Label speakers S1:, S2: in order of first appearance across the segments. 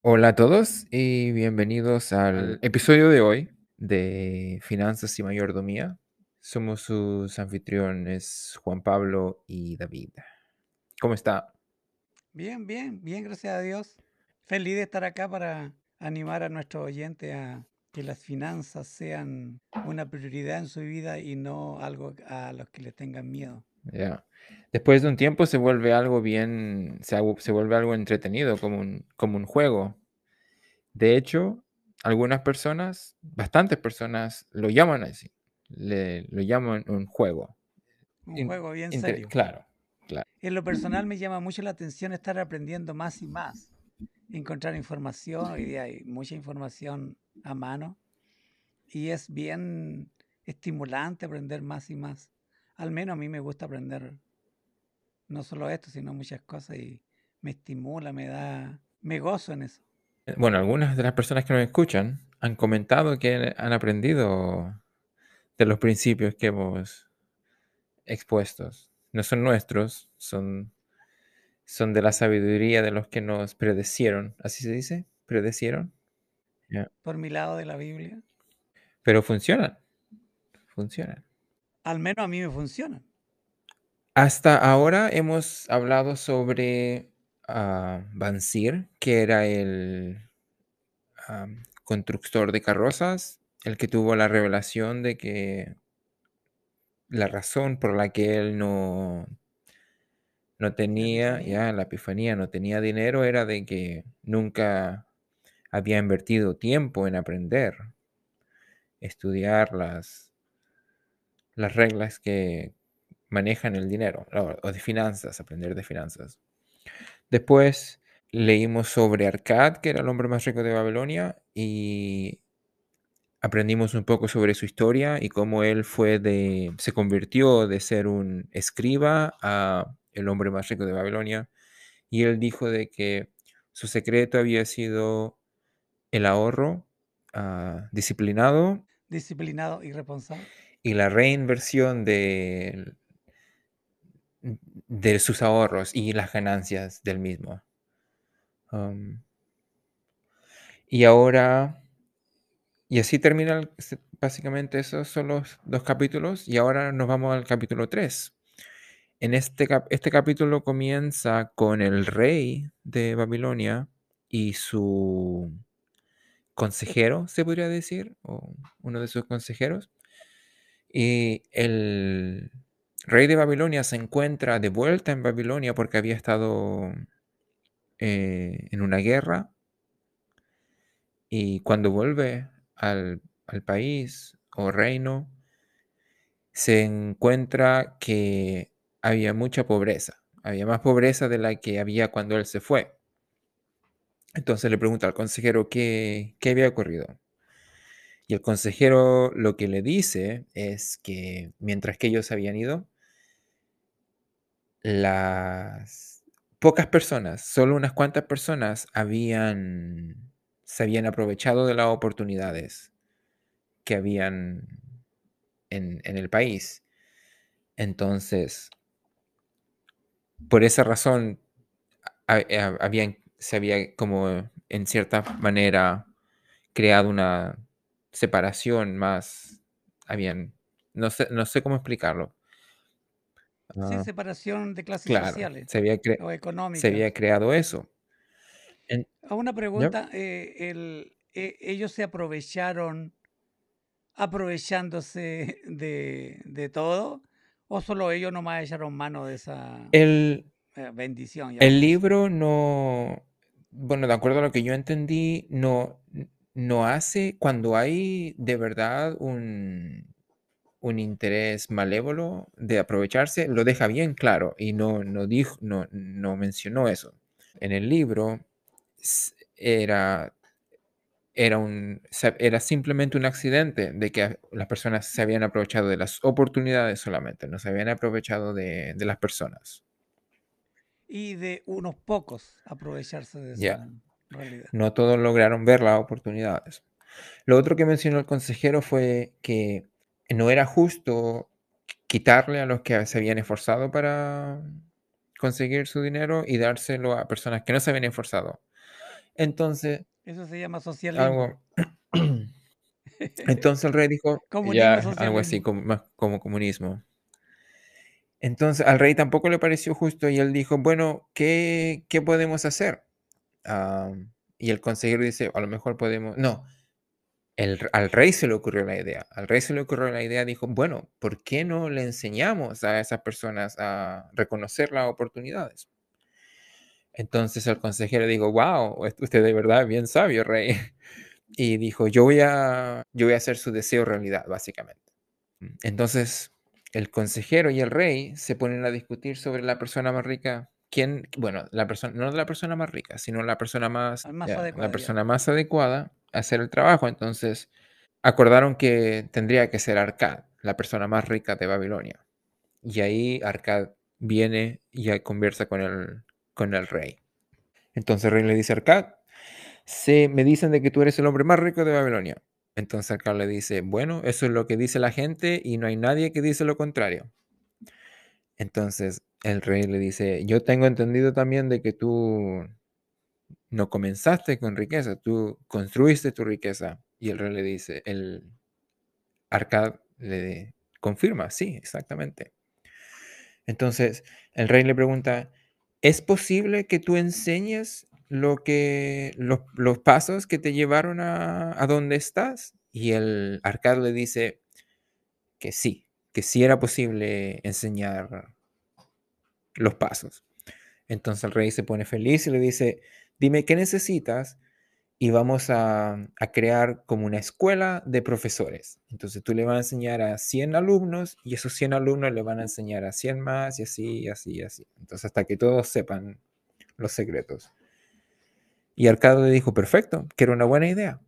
S1: Hola a todos y bienvenidos al episodio de hoy de Finanzas y Mayordomía. Somos sus anfitriones Juan Pablo y David. ¿Cómo está?
S2: Bien, bien, bien, gracias a Dios. Feliz de estar acá para animar a nuestros oyentes a que las finanzas sean una prioridad en su vida y no algo a los que les tengan miedo.
S1: Ya. Después de un tiempo se vuelve algo bien, se, se vuelve algo entretenido, como un, como un juego. De hecho, algunas personas, bastantes personas, lo llaman así. Le, lo llaman un juego.
S2: Un
S1: In-
S2: juego bien
S1: inter-
S2: serio.
S1: Claro, claro.
S2: En lo personal me llama mucho la atención estar aprendiendo más y más. Encontrar información, hoy día hay mucha información a mano y es bien estimulante aprender más y más. Al menos a mí me gusta aprender no solo esto, sino muchas cosas y me estimula, me da, me gozo en eso.
S1: Bueno, algunas de las personas que nos escuchan han comentado que han aprendido de los principios que hemos expuestos. No son nuestros, son, son de la sabiduría de los que nos predecieron. ¿Así se dice? ¿Predecieron?
S2: Por mi lado de la Biblia,
S1: Pero funcionan. Funcionan.
S2: Al menos a mí me funcionan.
S1: Hasta ahora hemos hablado sobre ah, Bansir, que era el am, constructor de carrozas, el que tuvo la revelación de que la razón por la que él no, no tenía, ya la epifanía, no tenía dinero era de que nunca había invertido tiempo en aprender, estudiar las, las reglas que manejan el dinero, o, de finanzas, aprender de finanzas. Después leímos sobre Arcad, que era el hombre más rico de Babilonia, y aprendimos un poco sobre su historia y cómo él fue de, se convirtió de ser un escriba a el hombre más rico de Babilonia. Y él dijo de que su secreto había sido el ahorro ah, disciplinado
S2: Disciplinado y responsable.
S1: Y la reinversión de, de sus ahorros y las ganancias del mismo. Y ahora, y así termina el- se- básicamente esos son los dos capítulos y ahora nos vamos al capítulo 3. En este, este capítulo comienza con el rey de Babilonia y su consejero, se podría decir, o uno de sus consejeros. Y el rey de Babilonia se encuentra de vuelta en Babilonia porque había estado eh, en una guerra. Y cuando vuelve al, al país o reino, se encuentra que había mucha pobreza. Había más pobreza de la que había cuando él se fue. Entonces le pregunta al consejero qué, qué había ocurrido. Y el consejero lo que le dice es que mientras que ellos habían ido, las pocas personas, solo unas cuantas personas habían, se habían aprovechado de las oportunidades que habían en, en el país. Entonces, por esa razón, se había como en cierta manera creado una separación más, habían, no sé, no sé cómo explicarlo.
S2: Sí,
S1: Ah,
S2: separación de clases
S1: claro,
S2: sociales
S1: se había,
S2: o
S1: se
S2: económicas.
S1: había creado eso. En-
S2: A una pregunta, eh, el- eh, ellos se aprovecharon aprovechándose de, de todo o solo ellos nomás echaron mano de esa
S1: El,
S2: eh, bendición.
S1: el libro no, bueno, de acuerdo a lo que yo entendí, no, no hace cuando hay de verdad un, un interés malévolo de aprovecharse, lo deja bien claro y no, no, dijo, no, no mencionó eso. En el libro era, era, un, era simplemente un accidente de que las personas se habían aprovechado de las oportunidades solamente, no se habían aprovechado de, de las personas.
S2: Y de unos pocos aprovecharse de esa realidad.
S1: No todos lograron ver las oportunidades. Lo otro que mencionó el consejero fue que no era justo quitarle a los que se habían esforzado para conseguir su dinero y dárselo a personas que no se habían esforzado. Entonces,
S2: Eso se llama socialismo.
S1: algo... Entonces el rey dijo, ya, algo así como, más como comunismo. Entonces al rey tampoco le pareció justo y él dijo, bueno, ¿qué, qué podemos hacer? Ah, y el consejero dice, a lo mejor podemos... No, el, al rey se le ocurrió la idea. Al rey se le ocurrió la idea, dijo, bueno, ¿por qué no le enseñamos a esas personas a reconocer las oportunidades? Entonces el consejero dijo, wow, usted de verdad es bien sabio, rey. Y dijo, yo voy a, yo voy a hacer su deseo realidad, básicamente. Entonces el consejero y el rey se ponen a discutir sobre la persona más rica. ¿Quién? Bueno, la persona, no la persona más rica, sino la persona más,
S2: Más
S1: ya,
S2: adecuada,
S1: la
S2: ya.
S1: persona más adecuada a hacer el trabajo. Entonces acordaron que tendría que ser Arcad, la persona más rica de Babilonia. Y ahí Arcad viene y conversa con el, con el rey. Entonces el rey le dice a Arcad, se, me dicen de que tú eres el hombre más rico de Babilonia. Entonces Arcad le dice, bueno, eso es lo que dice la gente y no hay nadie que dice lo contrario. Entonces el rey le dice, yo tengo entendido también de que tú no comenzaste con riqueza, tú construiste tu riqueza. Y el rey le dice, el Arcad le confirma, sí, exactamente. Entonces el rey le pregunta, ¿es posible que tú enseñes lo que, los, pasos que te llevaron a, a donde estás? Y el Arcad le dice que sí, que sí era posible enseñar los pasos. Entonces el rey se pone feliz y le dice, dime qué necesitas y vamos a, crear como una escuela de profesores. Entonces tú le vas a enseñar a 100 alumnos y esos 100 alumnos le van a enseñar a 100 más y así, y así, y así. Entonces hasta que todos sepan los secretos. Y Arcado le dijo, perfecto, que era una buena idea.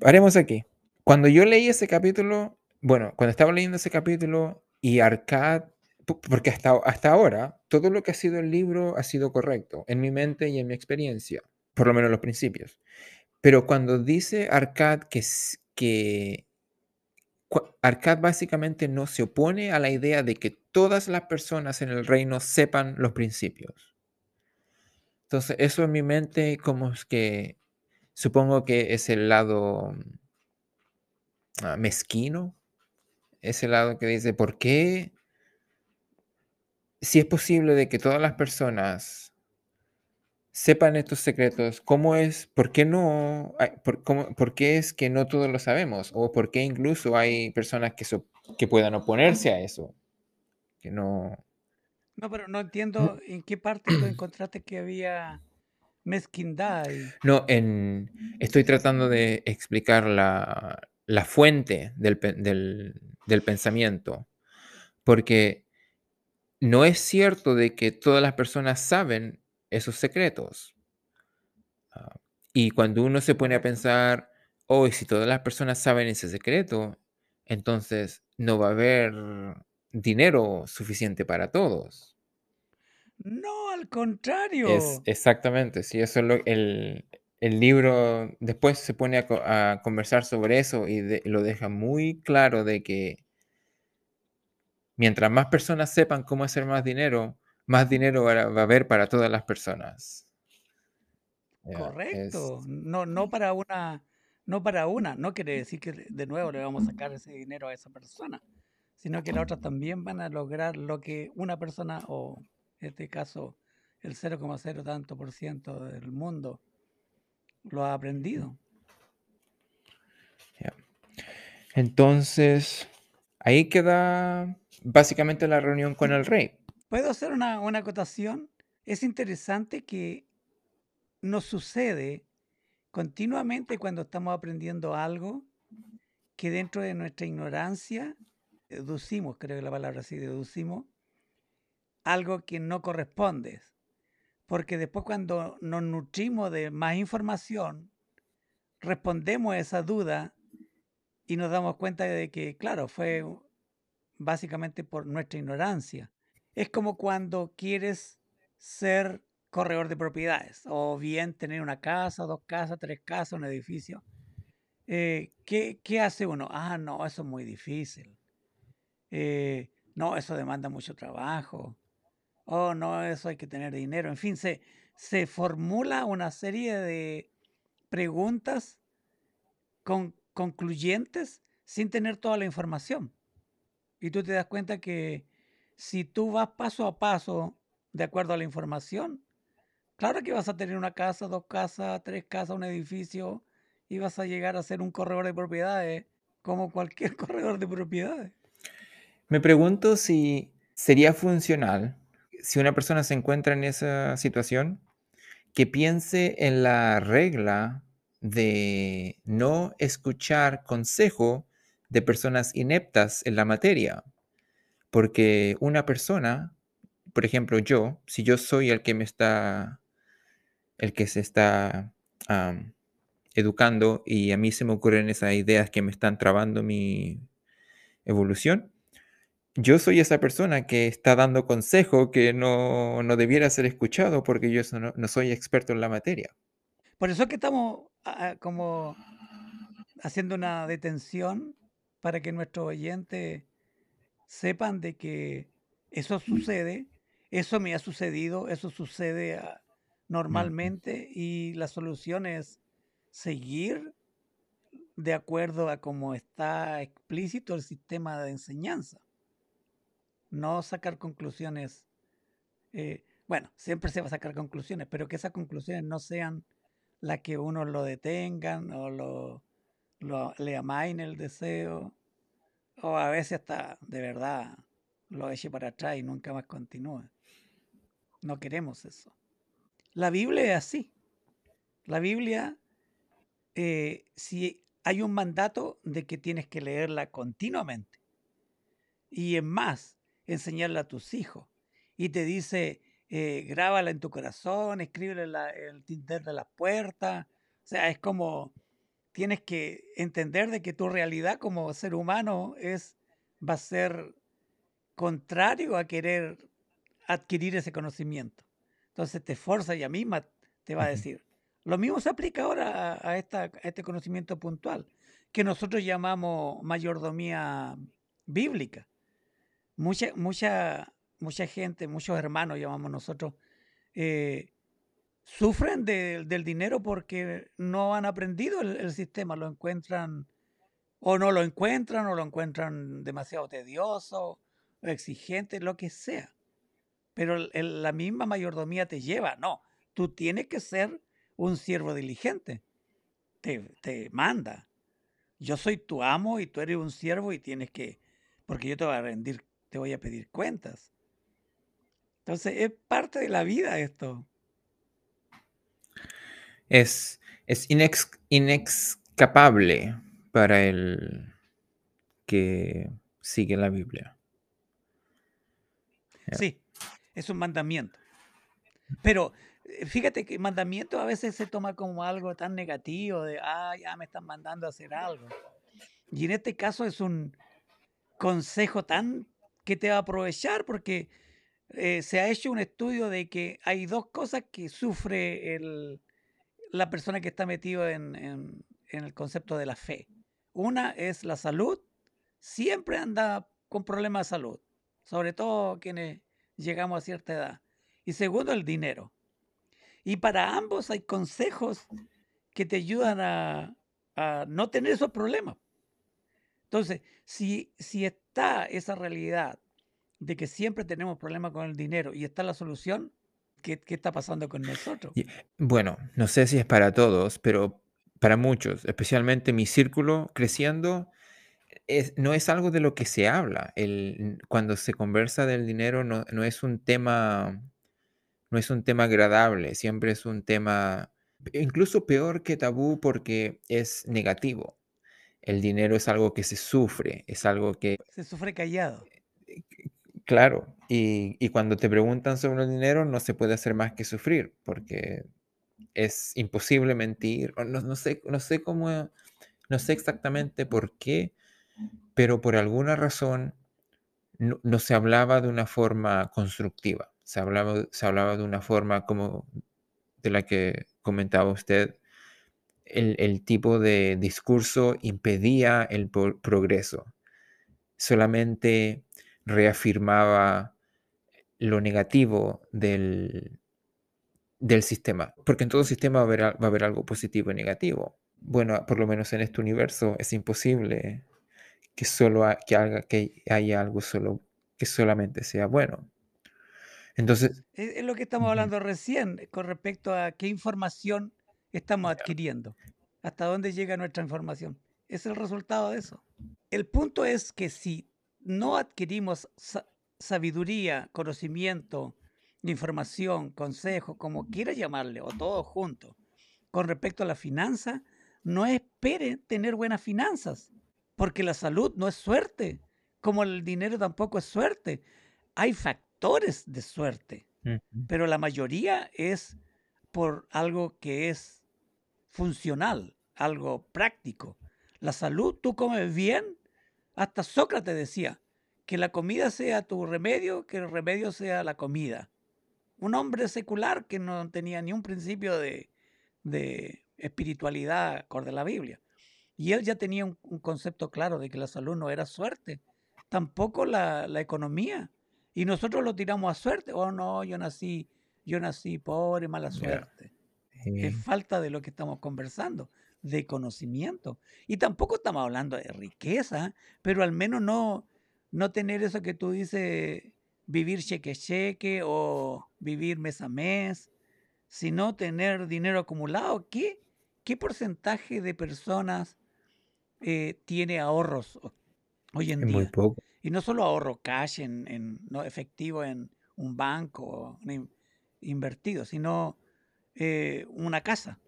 S1: Haremos aquí. Cuando yo leí ese capítulo, bueno, cuando estaba leyendo ese capítulo y Arcad, porque hasta, hasta ahora todo lo que ha sido el libro ha sido correcto en mi mente y en mi experiencia, por lo menos los principios. Pero cuando dice Arcad que, que Arcad básicamente no se opone a la idea de que todas las personas en el reino sepan los principios. Entonces, eso en mi mente como es que supongo que es el lado uh, mezquino, ese lado que dice, ¿por qué? Si es posible de que todas las personas sepan estos secretos, ¿cómo es? ¿Por qué no? Por, cómo, ¿Por qué es que no todos lo sabemos? ¿O por qué incluso hay personas que, so, que puedan oponerse a eso? Que no...
S2: No, pero no entiendo en qué parte tú encontraste que había mezquindad. Y...
S1: No, en, estoy tratando de explicar la, la fuente del, del, del, pensamiento, porque no es cierto de que todas las personas saben esos secretos. Uh, y cuando uno se pone a pensar, hoy oh, si todas las personas saben ese secreto, entonces no va a haber dinero suficiente para todos.
S2: No, al contrario.
S1: Es, exactamente, sí, eso es lo, el, el libro después se pone a, a conversar sobre eso y de, lo deja muy claro de que mientras más personas sepan cómo hacer más dinero, más dinero va, a haber para todas las personas.
S2: Yeah, Correcto. Es... No, no para una, no para una. No quiere decir que de nuevo le vamos a sacar ese dinero a esa persona, sino que las otras también van a lograr lo que una persona, o en este caso el 0,0 tanto por ciento del mundo, lo ha aprendido.
S1: Yeah. Entonces, ahí queda básicamente la reunión con el rey.
S2: ¿Puedo hacer una, una acotación? Es interesante que nos sucede continuamente cuando estamos aprendiendo algo que dentro de nuestra ignorancia deducimos, creo que la palabra así, deducimos algo que no corresponde. Porque después cuando nos nutrimos de más información, respondemos a esa duda y nos damos cuenta de que, claro, fue básicamente por nuestra ignorancia. Es como cuando quieres ser corredor de propiedades o bien tener una casa, dos casas, tres casas, un edificio. Eh, ¿qué, ¿qué, hace uno? Ah, no, eso es muy difícil. Eh, no, eso demanda mucho trabajo. Oh, no, eso hay que tener dinero. En fin, se, se formula una serie de preguntas con, concluyentes sin tener toda la información. Y tú te das cuenta que si tú vas paso a paso de acuerdo a la información, claro que vas a tener una casa, dos casas, tres casas, un edificio y vas a llegar a ser un corredor de propiedades como cualquier corredor de propiedades.
S1: Me pregunto si sería funcional si una persona se encuentra en esa situación que piense en la regla de no escuchar consejo de personas ineptas en la materia. Porque una persona, por ejemplo, yo, si yo soy el que me está, el que se está educando y a mí se me ocurren esas ideas que me están trabando mi evolución, yo soy esa persona que está dando consejo que no, debiera ser escuchado porque yo no, no, soy experto en la materia.
S2: Por eso es que estamos ah, ah, como haciendo una detención para que nuestros oyentes sepan de que eso sucede, eso me ha sucedido, eso sucede ah, normalmente y la solución es seguir de acuerdo a cómo está explícito el sistema de enseñanza. No sacar conclusiones. Eh, bueno, siempre se va a sacar conclusiones, pero que esas conclusiones no sean las que uno lo detengan o lo, le amaine el deseo, o a veces hasta de verdad lo eche para atrás y nunca más continúe. No queremos eso. La Biblia es así. La Biblia, eh, si hay un mandato de que tienes que leerla continuamente. Y es más, enseñarla a tus hijos. Y te dice, eh, grábala en tu corazón, escríbele en el tinter de las puertas. O sea, es como tienes que entender de que tu realidad como ser humano es va a ser contrario a querer adquirir ese conocimiento. Entonces te esfuerza y a misma te va a decir. Lo mismo se aplica ahora a, esta, este conocimiento puntual, que nosotros llamamos mayordomía bíblica. Mucha, mucha, mucha gente, muchos hermanos llamamos nosotros, eh, sufren del dinero porque no han aprendido el, sistema, lo encuentran o no lo encuentran o lo encuentran demasiado tedioso exigente, lo que sea. Pero la misma mayordomía te lleva, no, tú tienes que ser un siervo diligente, te, te manda. Yo soy tu amo y tú eres un siervo y tienes que, porque yo te voy a rendir, te voy a pedir cuentas. Entonces es parte de la vida esto
S1: es, es inexcapable para el que sigue la Biblia.
S2: Sí, es un mandamiento. Pero eh, fíjate que mandamiento a veces se toma como algo tan negativo de, ah, ya me están mandando a hacer algo. Y en este caso es un consejo tan que te va a aprovechar porque eh, se ha hecho un estudio de que hay dos cosas que sufre el, la persona que está metido en, el concepto de la fe. Una es la salud, siempre anda con problemas de salud, sobre todo quienes llegamos a cierta edad. Y segundo, el dinero. Y para ambos hay consejos que te ayudan a, no tener esos problemas. Entonces, si, si está esa realidad de que siempre tenemos problemas con el dinero y está la solución, ¿Qué, está pasando con nosotros?
S1: Bueno, no sé si es para todos, pero para muchos, especialmente mi círculo creciendo, es, no es algo de lo que se habla. El, cuando se conversa del dinero no, no, es un tema, no es un tema agradable, siempre es un tema incluso peor que tabú porque es negativo. El dinero es algo que se sufre, es algo que...
S2: Se sufre callado.
S1: Claro, y, cuando te preguntan sobre el dinero no se puede hacer más que sufrir, porque es imposible mentir, no, sé, no sé cómo, no sé exactamente por qué, pero por alguna razón no, se hablaba de una forma constructiva, se hablaba, se hablaba de una forma como de la que comentaba usted, el tipo de discurso impedía el progreso. Solamente reafirmaba lo negativo del, del sistema, porque en todo sistema va a, haber, va a haber algo positivo y negativo. Bueno, por lo menos en este universo es imposible que solo que, haga, que haya algo solo que solamente sea bueno. Entonces,
S2: es, lo que estamos hablando recién con respecto a qué información estamos adquiriendo, hasta dónde llega nuestra información. Es el resultado de eso. El punto es que si no adquirimos sabiduría, conocimiento, información, consejo, como quiera llamarle, o todo junto, con respecto a la finanza, no espere tener buenas finanzas, porque la salud no es suerte, como el dinero tampoco es suerte. Hay factores de suerte, pero la mayoría es por algo que es funcional, algo práctico. La salud, tú comes bien, hasta Sócrates decía, que la comida sea tu remedio, que el remedio sea la comida. Un hombre secular que no tenía ni un principio de, espiritualidad acorde a la Biblia. Y él ya tenía un, concepto claro de que la salud no era suerte, tampoco la, economía. Y nosotros lo tiramos a suerte. Oh, no, yo nací, yo nací pobre, mala suerte. Es falta de lo que estamos conversando, de conocimiento. Y tampoco estamos hablando de riqueza, pero al menos no, no tener eso que tú dices, vivir cheque cheque o vivir mes a mes, sino tener dinero acumulado. ¿Qué, qué porcentaje de personas eh, tiene ahorros hoy en día?
S1: Muy poco.
S2: Y no solo ahorro cash en, no efectivo en un banco invertido, sino eh, una casa,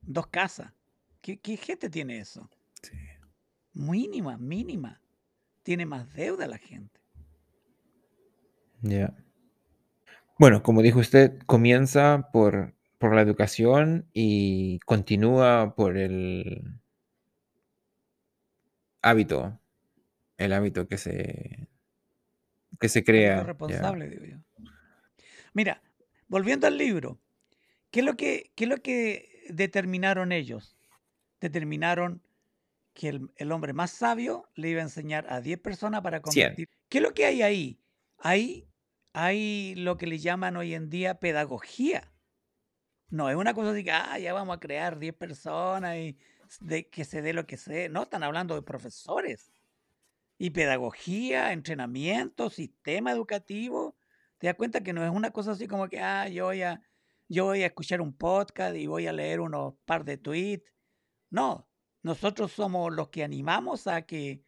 S2: dos casas. ¿Qué, ¿Qué, gente tiene eso? Sí. Mínima, mínima tiene más deuda la gente.
S1: Ya. Bueno, como dijo usted, comienza por, por la educación y continúa por el hábito, el hábito que se, que se crea.
S2: responsable, digo yo. Mira, volviendo al libro, ¿qué es lo que, qué es lo que determinaron ellos? Determinaron que el, hombre más sabio le iba a enseñar a 10 personas para convertir. ¿Qué es lo que hay ahí? Hay, hay lo que le llaman hoy en día pedagogía. No es una cosa así que ah, ya vamos a crear 10 personas y de que se dé lo que se No, están hablando de profesores. Y pedagogía, entrenamiento, sistema educativo. Te das cuenta que no es una cosa así como que, ah, yo voy a, yo voy a escuchar un podcast y voy a leer unos par de tweets. No, nosotros somos los que animamos a que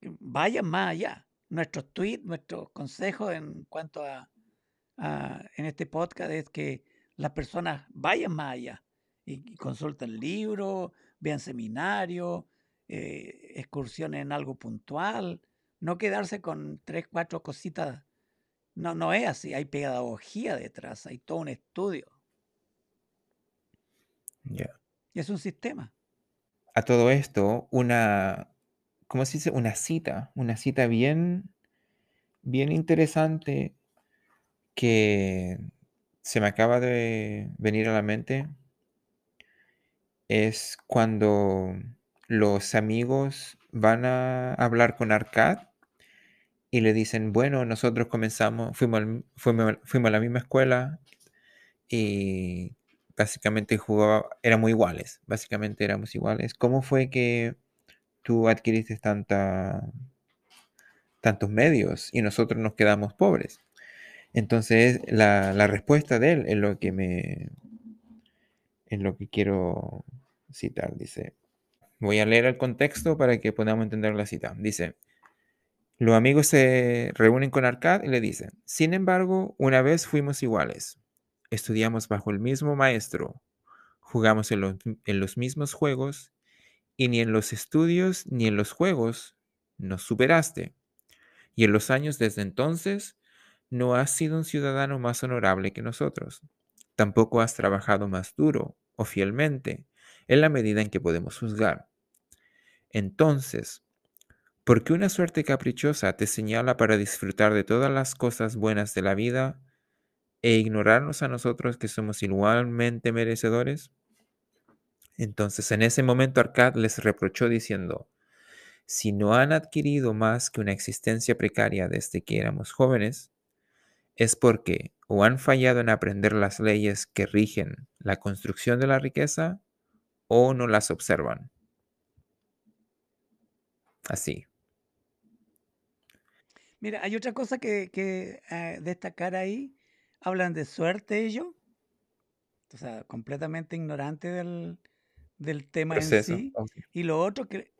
S2: vayan más allá. Nuestros tweets, nuestros consejos en cuanto a, en este podcast es que las personas vayan más allá y, consulten libros, vean seminarios, eh, excursiones en algo puntual, no quedarse con tres, cuatro cositas. No, no es así, hay pedagogía detrás, hay todo un estudio. Y es un sistema
S1: a todo esto una, ¿cómo se dice? Una cita, una cita bien, bien interesante que se me acaba de venir a la mente. Es cuando los amigos van a hablar con Arcad y le dicen, bueno, nosotros comenzamos, fuimos, fuimos, fuimos a la misma escuela y básicamente jugaba, éramos iguales, básicamente éramos iguales. ¿Cómo fue que tú adquiriste tantos medios y nosotros nos quedamos pobres? Entonces, la, la respuesta de él es lo que me es lo que quiero citar. Dice, voy a leer el contexto para que podamos entender la cita. Dice, los amigos se reúnen con Arcad y le dicen, sin embargo, una vez fuimos iguales estudiamos bajo el mismo maestro, jugamos en los, mismos juegos y ni en los estudios ni en los juegos nos superaste. Y en los años desde entonces no has sido un ciudadano más honorable que nosotros. Tampoco has trabajado más duro o fielmente en la medida en que podemos juzgar. Entonces, ¿por qué una suerte caprichosa te señala para disfrutar de todas las cosas buenas de la vida e ignorarnos a nosotros que somos igualmente merecedores? Entonces en ese momento Arcad les reprochó diciendo, si no han adquirido más que una existencia precaria desde que éramos jóvenes, es porque o han fallado en aprender las leyes que rigen la construcción de la riqueza o no las observan. Así.
S2: Mira, hay otra cosa que, eh, destacar ahí. Hablan de suerte ellos. O sea, completamente ignorante del, del tema en sí.
S1: ok.
S2: Y lo otro que,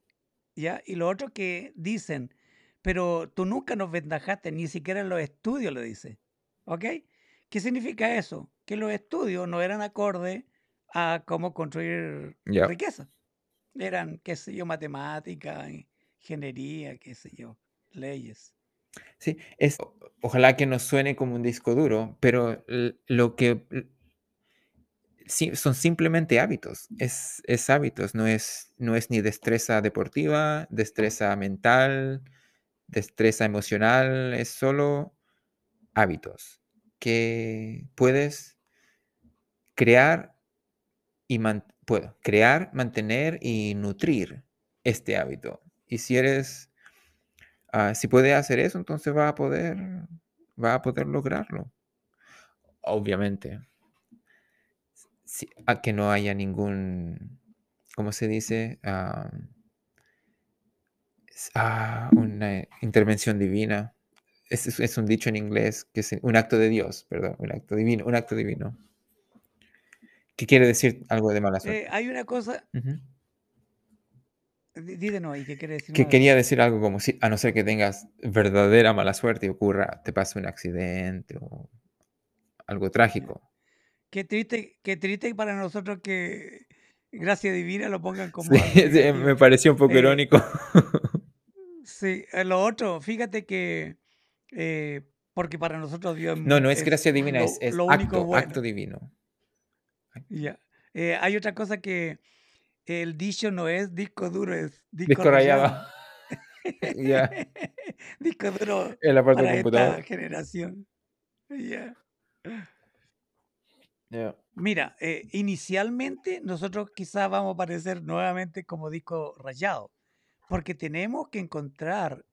S2: ya, y lo otro que dicen, pero tú nunca nos ventajaste, ni siquiera en los estudios lo dice. ¿Ok? ¿Qué significa eso? Que los estudios no eran acordes a cómo construir
S1: Ya.
S2: riqueza. Eran, qué sé yo, matemática, ingeniería, qué sé yo, leyes.
S1: Sí, es, ojalá que no suene como un disco duro, pero lo que sí, son simplemente hábitos, es, es hábitos, no es, no es ni destreza deportiva, destreza mental, destreza emocional, es solo hábitos que puedes crear y man- puedo crear, mantener y nutrir este hábito. Y si eres, ah, si puedes hacer eso, entonces va a poder, va a poder lograrlo. Obviamente, si- a que no haya ningún, ¿cómo se dice? Ah, ah, una intervención divina. Es, es- es un dicho en inglés que es un acto de Dios, perdón, un acto divino, un acto divino. ¿Qué quiere decir algo de mala suerte?
S2: Eh, hay una cosa. Di de nuevo, ¿y qué quiere decir
S1: Que quería decir algo como si, a no ser que tengas verdadera mala suerte y ocurra, te pase un accidente o algo trágico.
S2: Qué triste, qué triste para nosotros que gracia divina lo pongan como
S1: Sí, sí, me pareció un poco
S2: Eh,
S1: irónico.
S2: sí, eh, lo otro, fíjate que, eh, porque para nosotros Dios
S1: No, no es
S2: es
S1: gracia divina,
S2: lo,
S1: es, es
S2: lo único
S1: acto,
S2: bueno.
S1: acto divino.
S2: Ya. Eh, hay otra cosa que el dicho no es disco duro, es disco
S1: Disco rayado. Ya,
S2: disco duro
S1: en la parte
S2: esta
S1: computador.
S2: generación. Ya.
S1: Ya.
S2: Mira, eh, inicialmente nosotros quizás vamos a aparecer nuevamente como disco rayado, porque tenemos que encontrar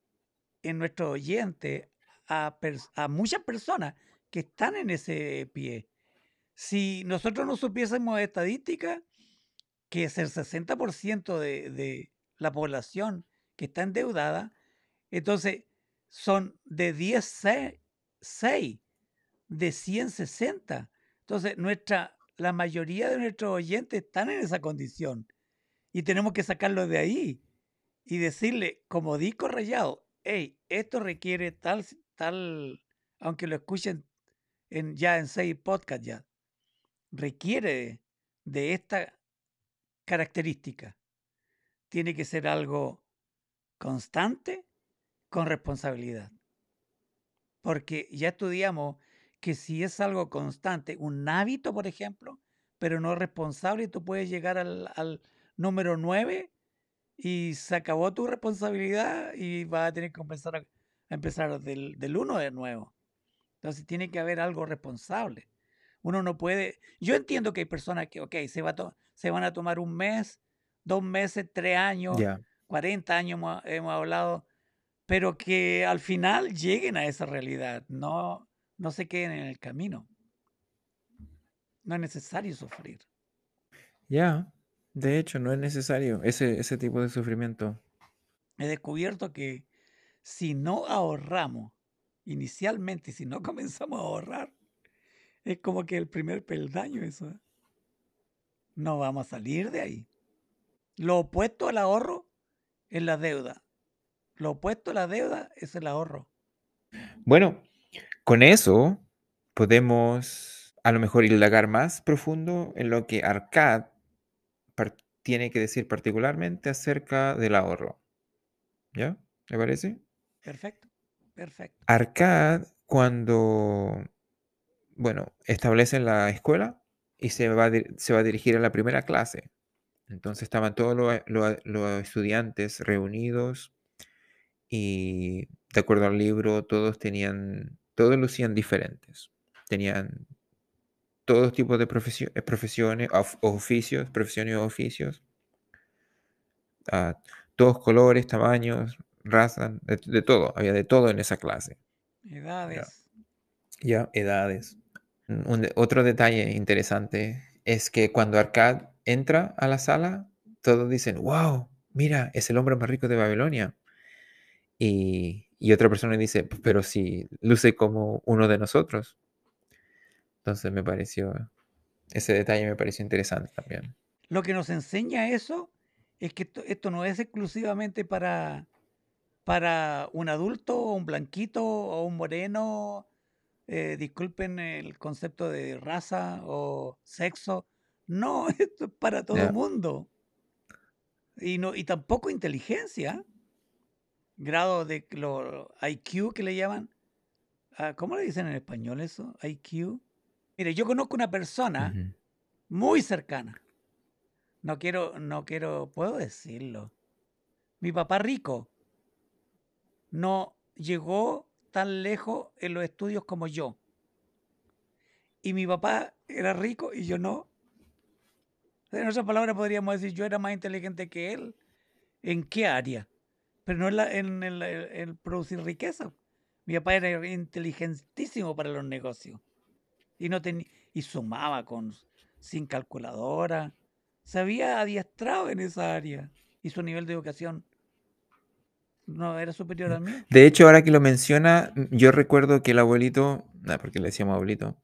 S2: en nuestro oyente a, a muchas personas que están en ese pie. Si nosotros no supiésemos estadísticas, que es el 60% de, de la población que está endeudada, entonces son de 10, 6 de 160. Entonces, nuestra, la mayoría de nuestros oyentes están en esa condición y tenemos que sacarlo de ahí y decirle, como disco rayado, hey, esto requiere tal, tal, aunque lo escuchen en, ya en seis podcasts ya, requiere de esta característica. Tiene que ser algo constante con responsabilidad. Porque ya estudiamos que si es algo constante, un hábito, por ejemplo, pero no responsable, tú puedes llegar al, número 9 y se acabó tu responsabilidad y vas a tener que empezar a, empezar del, del 1 de nuevo. Entonces tiene que haber algo responsable. Uno no puede. Yo entiendo que hay personas que, ok, se, va a to- se van a tomar un mes, dos meses, tres años,
S1: Ya.
S2: 40 años hemos, hemos hablado, pero que al final lleguen a esa realidad, no, no se queden en el camino. No es necesario sufrir.
S1: Ya. De hecho, no es necesario ese, ese tipo de sufrimiento.
S2: He descubierto que si no ahorramos inicialmente, si no comenzamos a ahorrar, es como que el primer peldaño eso. No vamos a salir de ahí. Lo opuesto al ahorro es la deuda. Lo opuesto a la deuda es el ahorro.
S1: Bueno, con eso podemos a lo mejor indagar más profundo en lo que Arcad tiene que decir particularmente acerca del ahorro. ¿Ya? ¿Me parece?
S2: Perfecto, perfecto.
S1: Arcad, cuando, bueno, establece la escuela y se va, se va a dirigir a la primera clase. Entonces estaban todos los, los- los estudiantes reunidos y de acuerdo al libro todos tenían, todos lucían diferentes. Tenían todos tipos de eh, profesiones, of- oficios, profesiones o oficios, ah, todos colores, tamaños, razas, de, de todo, había de todo en esa clase.
S2: Edades.
S1: Ya, edades. Un otro detalle interesante es que cuando Arcad entra a la sala, todos dicen, wow, mira, es el hombre más rico de Babilonia. Y, otra persona dice, "P- pero si luce como uno de nosotros. Entonces me pareció, ese detalle me pareció interesante también.
S2: Lo que nos enseña eso es que esto, esto no es exclusivamente para, para un adulto un blanquito o un moreno. Eh, disculpen el concepto de raza o sexo. No, esto es para todo mundo. Y, no, y tampoco inteligencia. Grado de lo IQ que le llaman. Ah, ¿Cómo le dicen en español eso? IQ. Mire, yo conozco una persona muy cercana. No quiero, no quiero, puedo decirlo. Mi papá rico no llegó tan lejos en los estudios como yo. Y mi papá era rico y yo no. En otras palabras podríamos decir, yo era más inteligente que él. ¿En qué área? Pero no en, la- el, producir riqueza. Mi papá era inteligentísimo para los negocios. Y, no tenía y sumaba con, sin calculadora. Se había adiestrado en esa área. Y su nivel de educación no era superior al mío.
S1: De hecho, ahora que lo menciona, m- yo recuerdo que el abuelito, ah, porque le decíamos abuelito,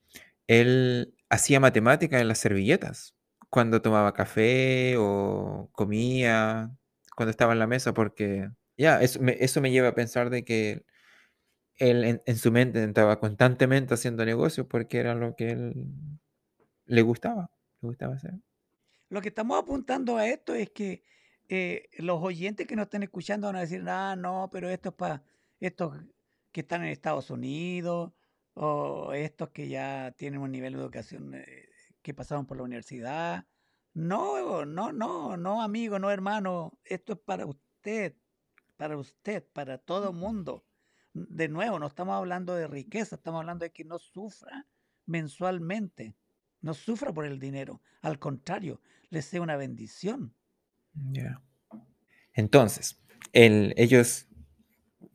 S1: él hacía matemática en las servilletas cuando tomaba café o comía, cuando estaba en la mesa, porque ya, eso, me, eso me lleva a pensar de que él en, en su mente estaba constantemente haciendo negocios porque era lo que él le gustaba, le gustaba hacer.
S2: Lo que estamos apuntando a esto es que eh, los oyentes que nos estén escuchando van a decir, ah, no, pero esto es para estos que están en Estados Unidos o estos que ya tienen un nivel de educación eh, que pasaron por la universidad. No, no, no, no, amigo, no, hermano. Esto es para usted, para usted, para todo mundo. De nuevo, no estamos hablando de riqueza, estamos hablando de que no sufra mensualmente, no sufra por el dinero. Al contrario, le sea una bendición.
S1: Entonces, el- ellos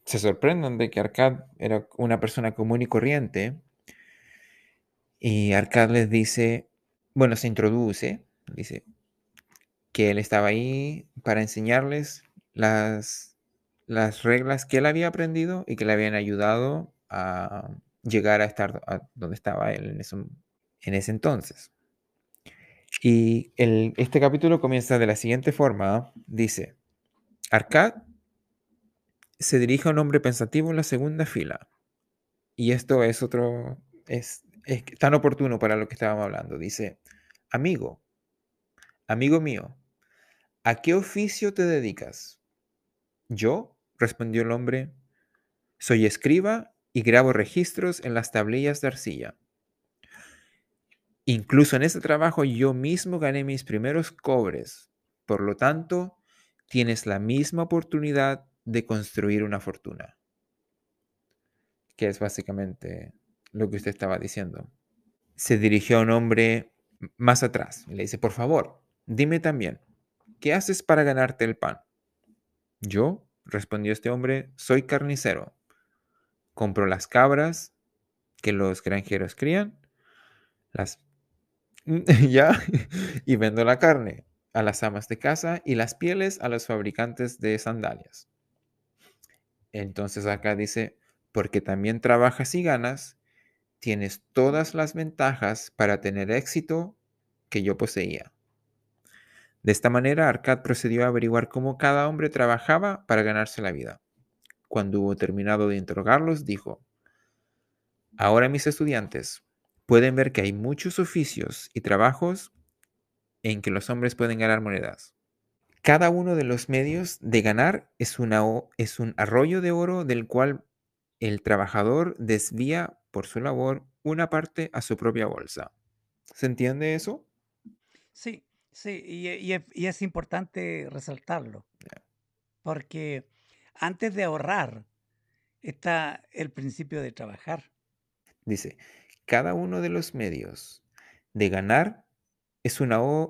S1: se sorprenden de que Arcad era una persona común y corriente. Y Arcad les dice, bueno, se introduce, dice que él estaba ahí para enseñarles las, las reglas que él había aprendido y que le habían ayudado a llegar a estar donde estaba él en ese entonces. Y este capítulo comienza de la siguiente forma. Dice, Arcad se dirige a un hombre pensativo en la segunda fila. Y esto es otro, es, es tan oportuno para lo que estábamos hablando. Dice, amigo, amigo mío, ¿a qué oficio te dedicas? Yo, respondió el hombre, soy escriba y grabo registros en las tablillas de arcilla. Incluso en ese trabajo yo mismo gané mis primeros cobres. Por lo tanto, tienes la misma oportunidad de construir una fortuna. Que es básicamente lo que usted estaba diciendo. Se dirigió a un hombre más atrás y le dice, por favor, dime también, ¿qué haces para ganarte el pan? Yo, respondió este hombre, soy carnicero. Compro las cabras que los granjeros crían, las ya, y vendo la carne a las amas de casa y las pieles a los fabricantes de sandalias. Entonces acá dice, porque también trabajas y ganas, tienes todas las ventajas para tener éxito que yo poseía. De esta manera, Arcad procedió a averiguar cómo cada hombre trabajaba para ganarse la vida. Cuando hubo terminado de interrogarlos, dijo, Ahora mis estudiantes pueden ver que hay muchos oficios y trabajos en que los hombres pueden ganar monedas. Cada uno de los medios de ganar es, una, es un arroyo de oro del cual el trabajador desvía por su labor una parte a su propia bolsa. ¿Se entiende eso?
S2: Sí, sí, y, e- y es, y es importante resaltarlo, porque antes de ahorrar está el principio de trabajar.
S1: Dice, cada uno de los medios de ganar es,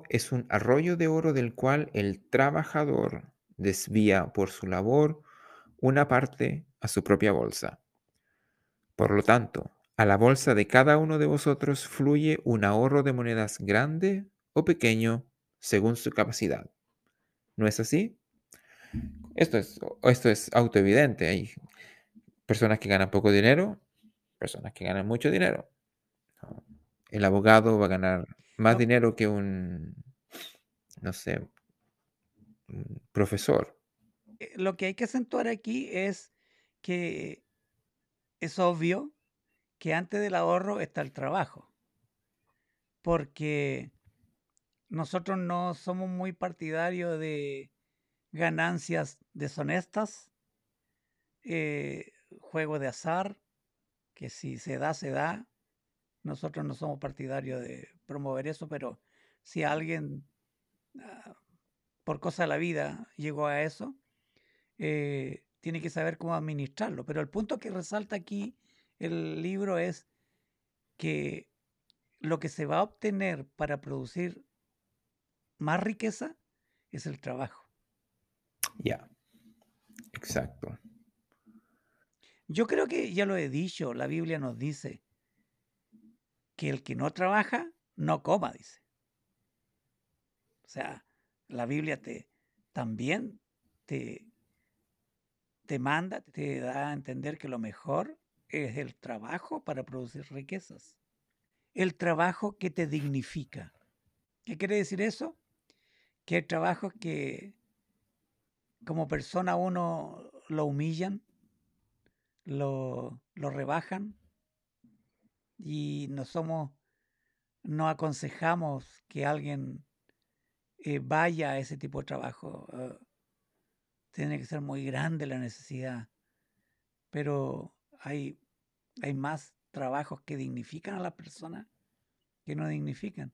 S1: es un arroyo de oro del cual el trabajador desvía por su labor una parte a su propia bolsa. Por lo tanto, a la bolsa de cada uno de vosotros fluye un ahorro de monedas grande o pequeño según su capacidad. ¿No es así? Esto es, esto es autoevidente. Hay personas que ganan poco dinero, personas que ganan mucho dinero. El abogado va a ganar más dinero que un, no sé, un profesor.
S2: Eh, lo que hay que acentuar aquí es que es obvio que antes del ahorro está el trabajo. Porque nosotros no somos muy partidarios de ganancias deshonestas, eh, juego de azar, que si se da, se da. Nosotros no somos partidarios de promover eso, pero si alguien ah, por cosa de la vida llegó a eso, eh, tiene que saber cómo administrarlo. Pero el punto que resalta aquí el libro es que lo que se va a obtener para producir más riqueza es el trabajo.
S1: Ya, exacto.
S2: Yo creo que ya lo he dicho, la Biblia nos dice que el que no trabaja, no coma, dice. O sea, la Biblia te también te, te manda, te da a entender que lo mejor es el trabajo para producir riquezas. El trabajo que te dignifica. ¿Qué quiere decir eso? Que hay trabajos que como persona uno lo humillan, lo, rebajan y no somos, no aconsejamos que alguien eh, vaya a ese tipo de trabajo. Ah, tiene que ser muy grande la necesidad, pero hay, hay más trabajos que dignifican a la persona que no dignifican.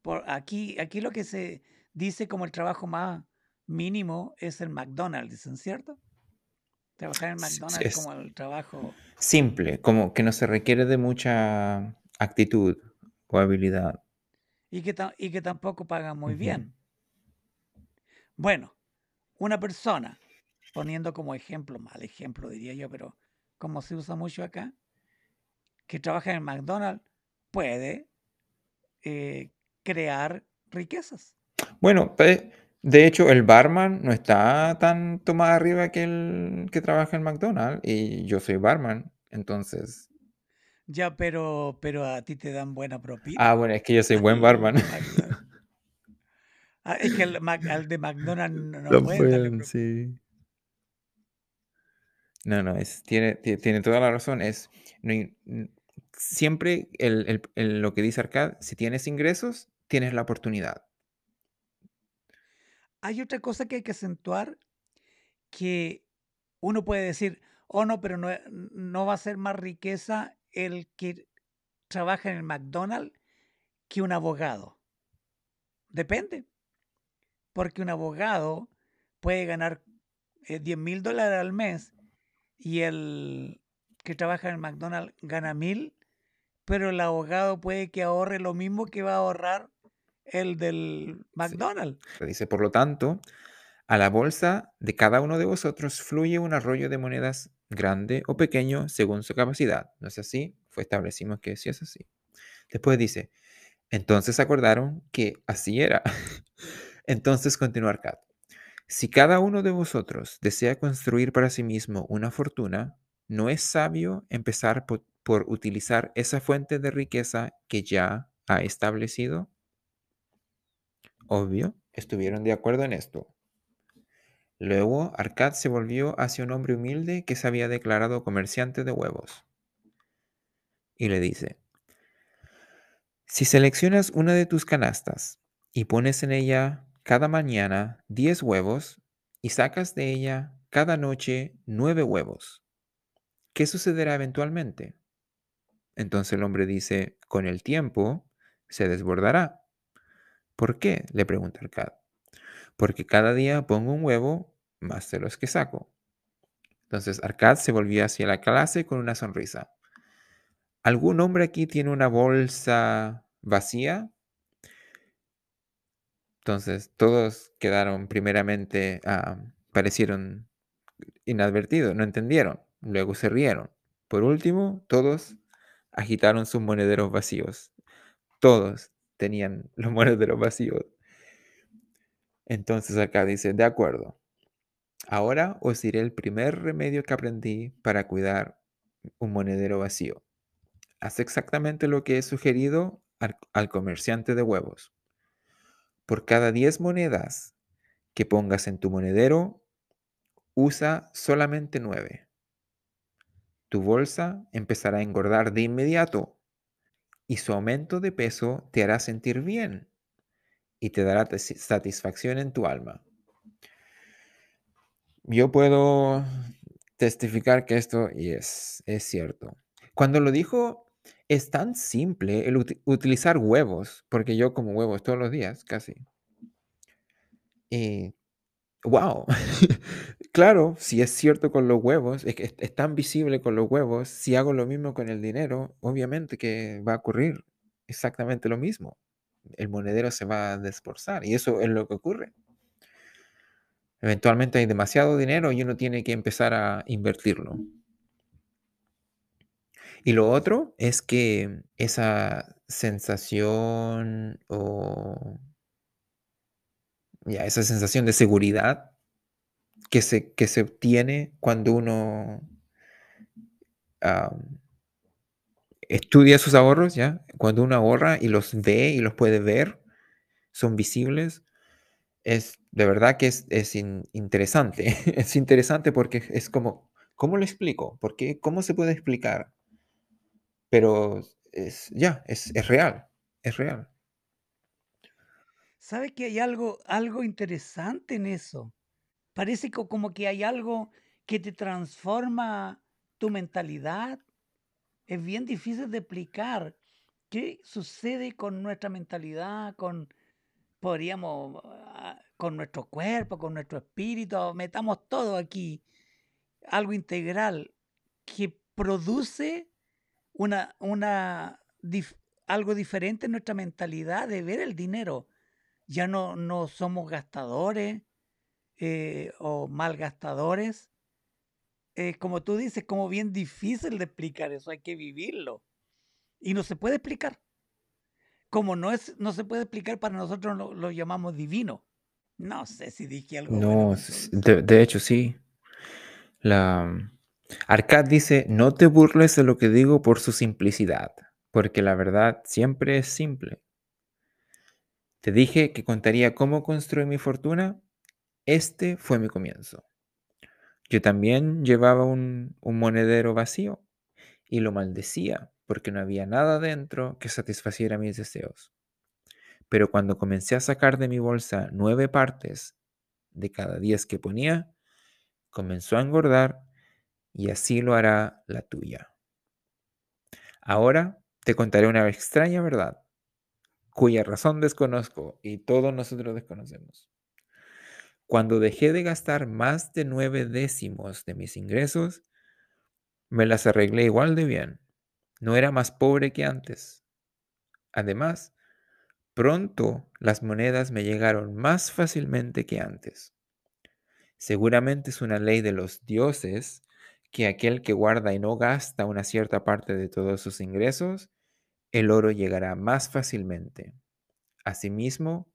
S2: Por aquí, aquí lo que se dice como el trabajo más mínimo es el McDonald's, ¿dicen cierto? Trabajar en McDonald's es como el trabajo.
S1: Simple, como que no se requiere de mucha actitud o habilidad.
S2: Y que, y que tampoco paga muy bien. Bueno, una persona, poniendo como ejemplo, mal ejemplo diría yo, pero como se usa mucho acá, que trabaja en McDonald's, puede eh, crear riquezas.
S1: Bueno, pues de hecho, el barman no está tanto más arriba que el que trabaja en McDonald's y yo soy barman, entonces...
S2: Ya, pero, pero a ti te dan buena propina.
S1: Ah, bueno, es que yo soy buen barman.
S2: Ah, es que al, de McDonald's no, no pueden,
S1: sí. No, no, es, tiene, tiene toda la razón. Es, siempre el, lo que dice Arcad, si tienes ingresos, tienes la oportunidad.
S2: Hay otra cosa que hay que acentuar, que uno puede decir, oh no, pero no, no va a ser más riqueza el que trabaja en el McDonald's que un abogado. Depende. Porque un abogado puede ganar 10 eh, mil dólares al mes y el que trabaja en el McDonald's gana mil, pero el abogado puede que ahorre lo mismo que va a ahorrar el del McDonald's.
S1: Dice, por lo tanto, a la bolsa de cada uno de vosotros fluye un arroyo de monedas grande o pequeño según su capacidad. ¿No es así? Fue establecimos que sí es así. Después dice, entonces acordaron que así era. entonces continuó Cat. Si cada uno de vosotros desea construir para sí mismo una fortuna, ¿no es sabio empezar por utilizar esa fuente de riqueza que ya ha establecido? Obvio, estuvieron de acuerdo en esto. Luego, Arcad se volvió hacia un hombre humilde que se había declarado comerciante de huevos. Y le dice, si seleccionas una de tus canastas y pones en ella cada mañana 10 huevos y sacas de ella cada noche 9 huevos, ¿qué sucederá eventualmente? Entonces el hombre dice, con el tiempo se desbordará ¿Por qué? le pregunta Arcad. Porque cada día pongo un huevo más de los que saco. Entonces Arcad se volvió hacia la clase con una sonrisa. ¿Algún hombre aquí tiene una bolsa vacía? Entonces todos quedaron primeramente, ah, parecieron inadvertidos, no entendieron, luego se rieron. Por último, todos agitaron sus monederos vacíos. Todos tenían los monederos vacíos. Entonces acá dice, de acuerdo. Ahora os diré el primer remedio que aprendí para cuidar un monedero vacío. Haz exactamente lo que he sugerido al, al comerciante de huevos. Por cada 10 monedas que pongas en tu monedero, usa solamente 9. Tu bolsa empezará a engordar de inmediato y su aumento de peso te hará sentir bien y te dará satisfacción en tu alma. Yo puedo testificar que esto es, es cierto. Cuando lo dijo, es tan simple el uti- utilizar huevos, porque yo como huevos todos los días, casi. Y, wow, claro, si es cierto con los huevos, es que es, es tan visible con los huevos, si hago lo mismo con el dinero, obviamente que va a ocurrir exactamente lo mismo. El monedero se va a desforzar y eso es lo que ocurre. Eventualmente hay demasiado dinero y uno tiene que empezar a invertirlo. Y lo otro es que esa sensación o ya, esa sensación de seguridad que se, que se obtiene cuando uno estudia sus ahorros, ¿ya? Cuando uno ahorra y los ve y los puede ver, son visibles, es de verdad que es, es in- interesante. Es interesante porque es como, ¿cómo lo explico? ¿Por qué? ¿Cómo se puede explicar? Pero es, ya, es, es real, es real.
S2: ¿Sabes que hay algo, algo interesante en eso? Parece co- como que hay algo que te transforma tu mentalidad. Es bien difícil de explicar qué sucede con nuestra mentalidad, con, podríamos, ah, con nuestro cuerpo, con nuestro espíritu, metamos todo aquí, algo integral que produce una, una, dif- algo diferente en nuestra mentalidad de ver el dinero. Ya no, no somos gastadores eh, o malgastadores. Eh, como tú dices, como bien difícil de explicar eso, hay que vivirlo. Y no se puede explicar. Como no, es, no se puede explicar, para nosotros lo, lo llamamos divino. No sé si dije algo
S1: No, de hecho sí. La Arcad dice, no te burles de lo que digo por su simplicidad, porque la verdad siempre es simple. Te dije que contaría cómo construí mi fortuna. Este fue mi comienzo. Yo también llevaba un, monedero vacío y lo maldecía porque no había nada dentro que satisfaciera mis deseos. Pero cuando comencé a sacar de mi bolsa nueve partes de cada diez que ponía, comenzó a engordar y así lo hará la tuya. Ahora te contaré una extraña verdad, cuya razón desconozco y todos nosotros desconocemos. Cuando dejé de gastar más de nueve décimos de mis ingresos, me las arreglé igual de bien. No era más pobre que antes. Además, pronto las monedas me llegaron más fácilmente que antes. Seguramente es una ley de los dioses que aquel que guarda y no gasta una cierta parte de todos sus ingresos, el oro llegará más fácilmente. Asimismo,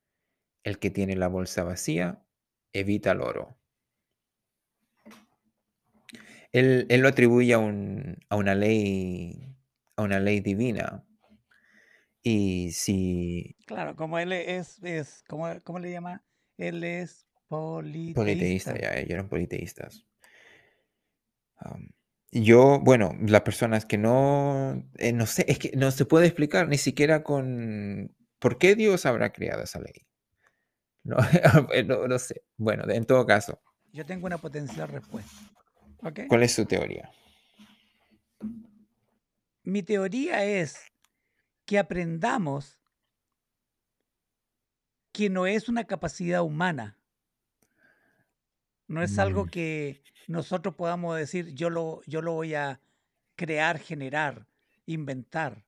S1: el que tiene la bolsa vacía evita el oro. Él, él lo atribuye a, un- a una ley, a una ley divina. Y si
S2: Claro, como él es, es ¿cómo, cómo le llama? Él es
S1: politeísta,
S2: politeísta.
S1: ya ellos eran politeístas. Yo, bueno, las personas que no, eh, no sé, es que no se puede explicar ni siquiera con por qué Dios habrá creado esa ley. No, no, no sé. Bueno, en todo caso,
S2: Yo tengo una potencial respuesta. ¿Ok?
S1: ¿cuál es su teoría?
S2: Mi teoría es que aprendamos que no es una capacidad humana. No es algo
S1: Mm,
S2: que nosotros podamos decir, yo lo, yo lo voy a crear, generar, inventar,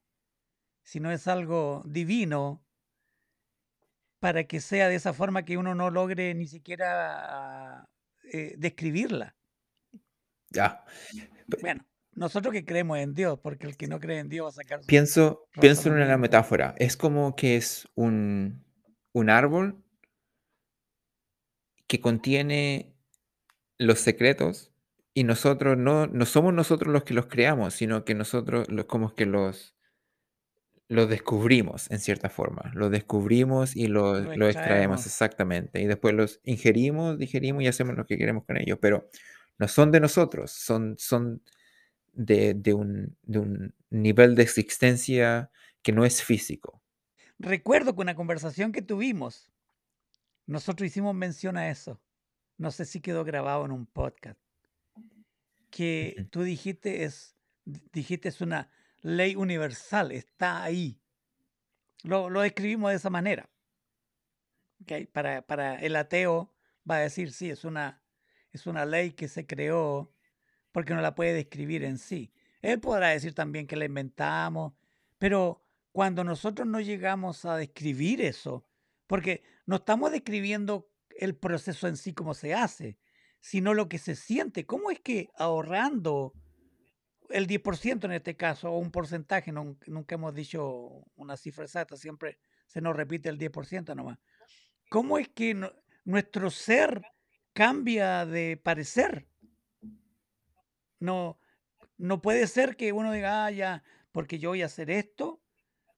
S2: sino es algo divino para que sea de esa forma que uno no logre ni siquiera eh, describirla.
S1: ya.
S2: Bueno, nosotros que creemos en Dios, porque el que no cree en Dios va a sacar su
S1: Pienso, pienso en una metáfora. Es como que es un, un árbol que contiene los secretos y nosotros no, no somos nosotros los que los creamos, sino que nosotros los, como que los, los descubrimos en cierta forma. Los descubrimos y
S2: Lo
S1: lo extraemos
S2: extraemos.
S1: exactamente. Y después los ingerimos, digerimos y hacemos lo que queremos con ellos. Pero no son de nosotros, son, son de, de un, de un nivel de existencia que no es físico.
S2: Recuerdo que una conversación que tuvimos, nosotros hicimos mención a eso. No sé si quedó grabado en un podcast. Que tú dijiste es, dijiste es una ley universal, está ahí. Lo, lo describimos de esa manera. Para, para el ateo va a decir, sí, es una, es una ley que se creó porque no la puede describir en sí. Él podrá decir también que la inventamos, pero cuando nosotros no llegamos a describir eso, porque no estamos describiendo el proceso en sí como se hace, sino lo que se siente. ¿Cómo es que ahorrando el 10% en este caso, o un porcentaje, nunca hemos dicho una cifra exacta, siempre se nos repite el 10% nomás. ¿Cómo es que nuestro ser cambia de parecer? No, no puede ser que uno diga, ah, ya, porque yo voy a hacer esto,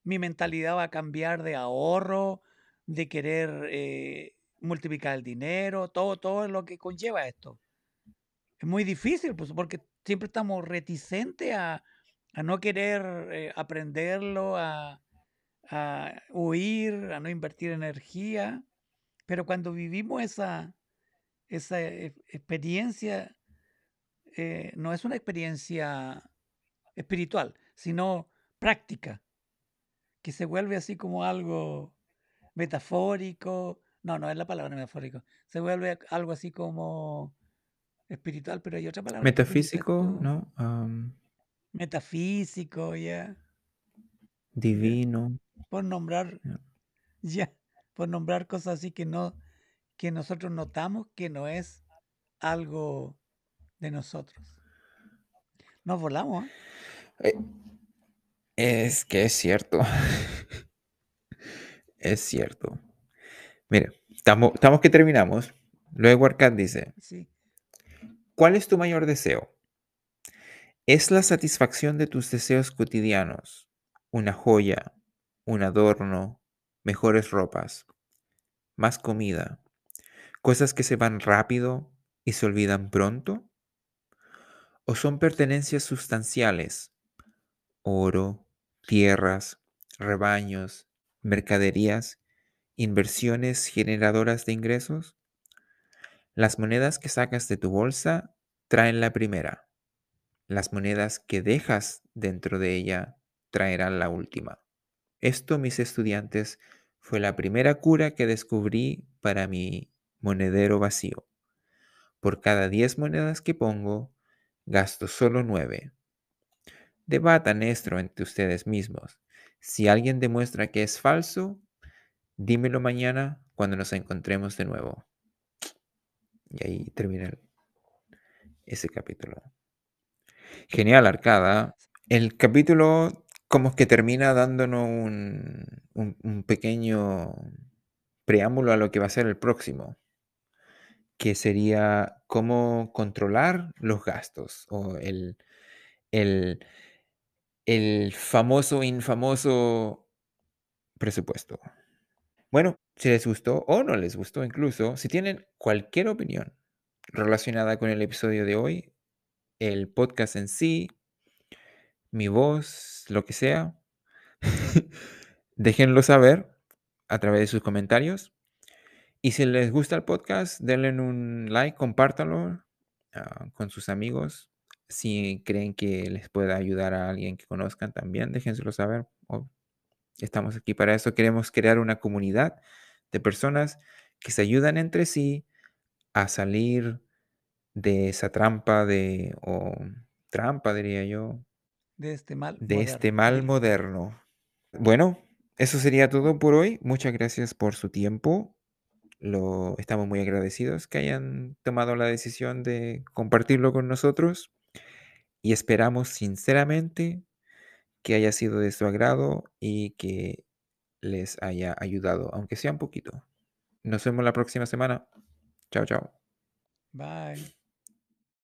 S2: mi mentalidad va a cambiar de ahorro, de querer eh, multiplicar el dinero, todo, todo lo que conlleva esto. Es muy difícil, pues, porque siempre estamos reticentes a, a no querer eh, aprenderlo, a, a huir, a no invertir energía. Pero cuando vivimos esa, esa e- experiencia, eh, no es una experiencia espiritual, sino práctica, que se vuelve así como algo metafórico. No, no es la palabra metafórico. Se vuelve algo así como espiritual, pero hay otra palabra
S1: Metafísico. ¿no?
S2: Metafísico, ya.
S1: divino.
S2: Por nombrar,
S1: ya.
S2: por nombrar cosas así que no, que nosotros notamos que no es algo de nosotros. Nos volamos, ¿eh?
S1: Eh, Es que es cierto. es cierto. Mire, estamos, que terminamos. Luego Arcad dice,
S2: Sí.
S1: ¿Cuál es tu mayor deseo? ¿Es la satisfacción de tus deseos cotidianos? Una joya, un adorno, mejores ropas, más comida, cosas que se van rápido y se olvidan pronto? ¿O son pertenencias sustanciales? Oro, tierras, rebaños, mercaderías, inversiones generadoras de ingresos? Las monedas que sacas de tu bolsa traen la primera. Las monedas que dejas dentro de ella traerán la última. Esto, mis estudiantes, fue la primera cura que descubrí para mi monedero vacío. Por cada 10 monedas que pongo, gasto solo 9. Debatan esto entre ustedes mismos. Si alguien demuestra que es falso, dímelo mañana cuando nos encontremos de nuevo. Y ahí termina ese capítulo. Genial, Arcada. El capítulo como que termina dándonos un, un- un pequeño preámbulo a lo que va a ser el próximo, que sería cómo controlar los gastos o el, el, el famoso, infamoso presupuesto. Bueno, si les gustó o no les gustó incluso, si tienen cualquier opinión relacionada con el episodio de hoy, el podcast en sí, mi voz, lo que sea, déjenlo saber a través de sus comentarios. Y si les gusta el podcast, denle un like, compártanlo ah, con sus amigos. Si creen que les pueda ayudar a alguien que conozcan también, déjenselo saber. o- Estamos aquí para eso. Queremos crear una comunidad de personas que se ayudan entre sí a salir de esa trampa de, o trampa diría yo,
S2: De este mal
S1: de este
S2: moderno.
S1: mal moderno. Bueno, eso sería todo por hoy. Muchas gracias por su tiempo. Lo, estamos muy agradecidos que hayan tomado la decisión de compartirlo con nosotros. y esperamos sinceramente que haya sido de su agrado y que les haya ayudado, aunque sea un poquito. Nos vemos la próxima semana. Chao, chao.
S2: Bye.